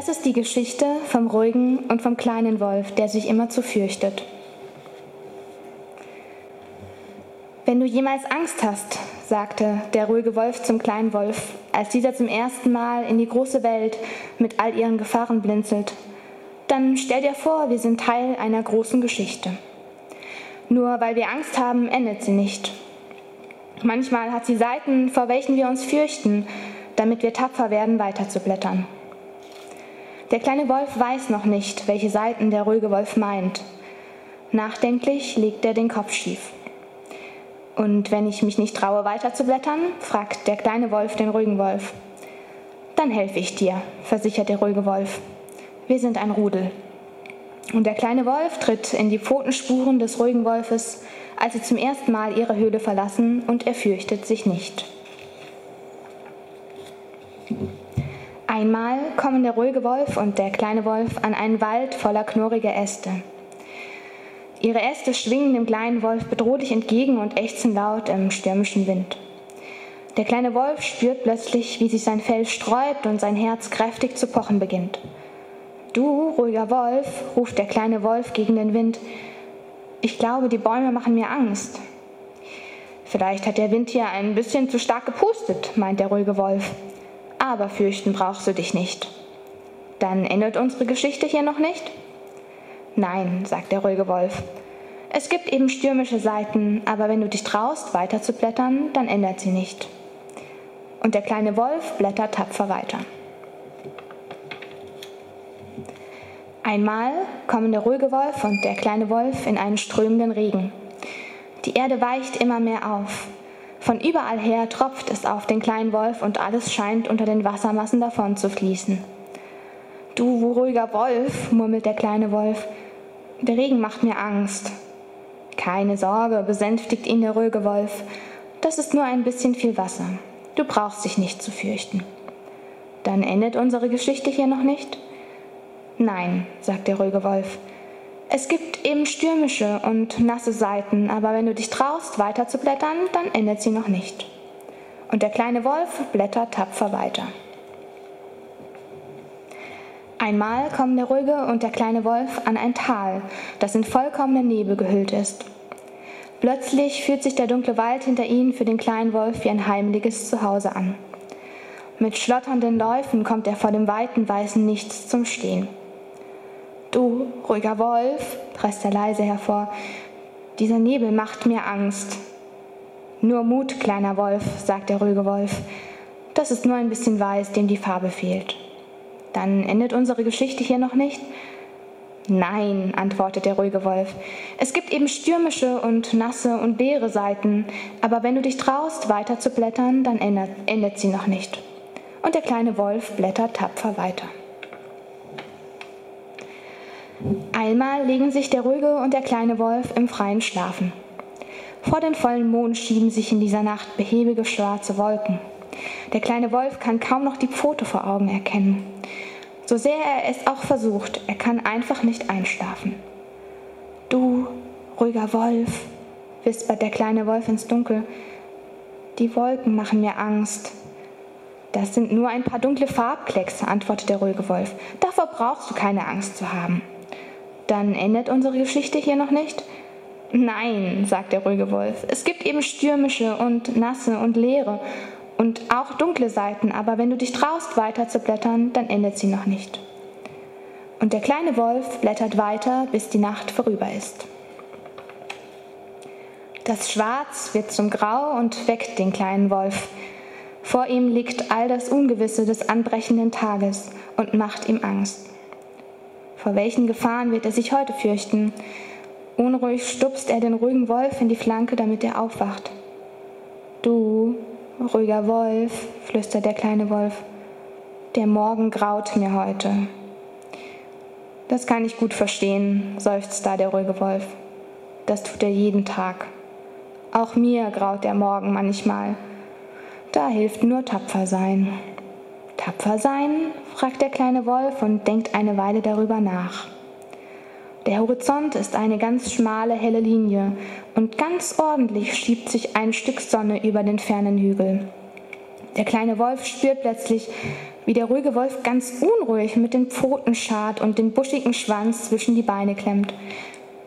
Das ist die Geschichte vom ruhigen und vom kleinen Wolf, der sich immer zu fürchtet. Wenn du jemals Angst hast, sagte der ruhige Wolf zum kleinen Wolf, als dieser zum ersten Mal in die große Welt mit all ihren Gefahren blinzelt, dann stell dir vor, wir sind Teil einer großen Geschichte. Nur weil wir Angst haben, endet sie nicht. Manchmal hat sie Seiten, vor welchen wir uns fürchten, damit wir tapfer werden, weiterzublättern. Der kleine Wolf weiß noch nicht, welche Seiten der ruhige Wolf meint. Nachdenklich legt er den Kopf schief. Und wenn ich mich nicht traue, weiterzublättern, fragt der kleine Wolf den ruhigen Wolf. Dann helfe ich dir, versichert der ruhige Wolf. Wir sind ein Rudel. Und der kleine Wolf tritt in die Pfotenspuren des ruhigen Wolfes, als sie zum ersten Mal ihre Höhle verlassen, und er fürchtet sich nicht. Einmal kommen der ruhige Wolf und der kleine Wolf an einen Wald voller knurriger Äste. Ihre Äste schwingen dem kleinen Wolf bedrohlich entgegen und ächzen laut im stürmischen Wind. Der kleine Wolf spürt plötzlich, wie sich sein Fell sträubt und sein Herz kräftig zu pochen beginnt. Du, ruhiger Wolf, ruft der kleine Wolf gegen den Wind, ich glaube, die Bäume machen mir Angst. Vielleicht hat der Wind hier ein bisschen zu stark gepustet, meint der ruhige Wolf aber fürchten brauchst du dich nicht. Dann endet unsere Geschichte hier noch nicht? Nein, sagt der ruhige Wolf. Es gibt eben stürmische Seiten, aber wenn du dich traust, weiter zu blättern, dann ändert sie nicht. Und der kleine Wolf blättert tapfer weiter. Einmal kommen der ruhige Wolf und der kleine Wolf in einen strömenden Regen. Die Erde weicht immer mehr auf. Von überall her tropft es auf den kleinen Wolf und alles scheint unter den Wassermassen davon zu fließen. Du ruhiger Wolf, murmelt der kleine Wolf, der Regen macht mir Angst. Keine Sorge, besänftigt ihn der ruhige Wolf, das ist nur ein bisschen viel Wasser. Du brauchst dich nicht zu fürchten. Dann endet unsere Geschichte hier noch nicht? Nein, sagt der ruhige Wolf, es gibt eben stürmische und nasse Seiten, aber wenn du dich traust, weiter zu blättern, dann endet sie noch nicht. Und der kleine Wolf blättert tapfer weiter. Einmal kommen der ruhige und der kleine Wolf an ein Tal, das in vollkommenen Nebel gehüllt ist. Plötzlich fühlt sich der dunkle Wald hinter ihnen für den kleinen Wolf wie ein heimliches Zuhause an. Mit schlotternden Läufen kommt er vor dem weiten weißen Nichts zum Stehen. Ruhiger Wolf, presst er leise hervor, dieser Nebel macht mir Angst. Nur Mut, kleiner Wolf, sagt der ruhige Wolf. Das ist nur ein bisschen Weiß, dem die Farbe fehlt. Dann endet unsere Geschichte hier noch nicht? Nein, antwortet der ruhige Wolf. Es gibt eben stürmische und nasse und leere Seiten, aber wenn du dich traust, weiter zu blättern, dann endet, endet sie noch nicht. Und der kleine Wolf blättert tapfer weiter. Einmal legen sich der ruhige und der kleine Wolf im freien Schlafen. Vor den vollen Mond schieben sich in dieser Nacht behäbige schwarze Wolken. Der kleine Wolf kann kaum noch die Pfote vor Augen erkennen. So sehr er es auch versucht, er kann einfach nicht einschlafen. Du, ruhiger Wolf, wispert der kleine Wolf ins Dunkel, die Wolken machen mir Angst. Das sind nur ein paar dunkle Farbklecks, antwortet der ruhige Wolf. Davor brauchst du keine Angst zu haben. Dann endet unsere Geschichte hier noch nicht? Nein, sagt der ruhige Wolf. Es gibt eben stürmische und nasse und leere und auch dunkle Seiten, aber wenn du dich traust, weiter zu blättern, dann endet sie noch nicht. Und der kleine Wolf blättert weiter, bis die Nacht vorüber ist. Das Schwarz wird zum Grau und weckt den kleinen Wolf. Vor ihm liegt all das Ungewisse des anbrechenden Tages und macht ihm Angst. Vor welchen Gefahren wird er sich heute fürchten? Unruhig stupst er den ruhigen Wolf in die Flanke, damit er aufwacht. Du, ruhiger Wolf, flüstert der kleine Wolf, der Morgen graut mir heute. Das kann ich gut verstehen, seufzt da der ruhige Wolf. Das tut er jeden Tag. Auch mir graut der Morgen manchmal. Da hilft nur tapfer sein. Tapfer sein? fragt der kleine Wolf und denkt eine Weile darüber nach. Der Horizont ist eine ganz schmale, helle Linie und ganz ordentlich schiebt sich ein Stück Sonne über den fernen Hügel. Der kleine Wolf spürt plötzlich, wie der ruhige Wolf ganz unruhig mit den Pfoten schart und den buschigen Schwanz zwischen die Beine klemmt.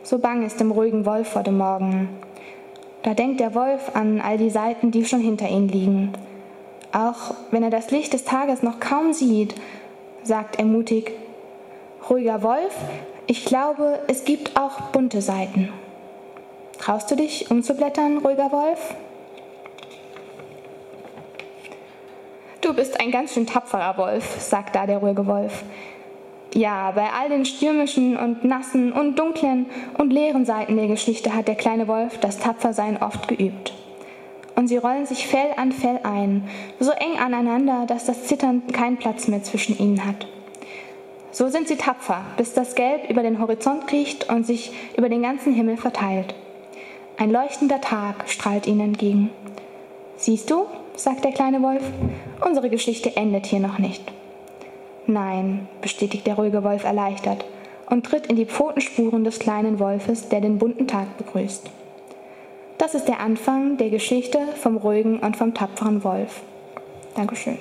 So bang ist dem ruhigen Wolf vor dem Morgen. Da denkt der Wolf an all die Seiten, die schon hinter ihm liegen. Auch wenn er das Licht des Tages noch kaum sieht, sagt er mutig, Ruhiger Wolf, ich glaube, es gibt auch bunte Seiten. Traust du dich umzublättern, ruhiger Wolf? Du bist ein ganz schön tapferer Wolf, sagt da der ruhige Wolf. Ja, bei all den stürmischen und nassen und dunklen und leeren Seiten der Geschichte hat der kleine Wolf das Tapfersein oft geübt. Und sie rollen sich Fell an Fell ein, so eng aneinander, dass das Zittern keinen Platz mehr zwischen ihnen hat. So sind sie tapfer, bis das Gelb über den Horizont kriecht und sich über den ganzen Himmel verteilt. Ein leuchtender Tag strahlt ihnen entgegen. Siehst du, sagt der kleine Wolf, unsere Geschichte endet hier noch nicht. Nein, bestätigt der ruhige Wolf erleichtert und tritt in die Pfotenspuren des kleinen Wolfes, der den bunten Tag begrüßt. Das ist der Anfang der Geschichte vom ruhigen und vom tapferen Wolf. Dankeschön.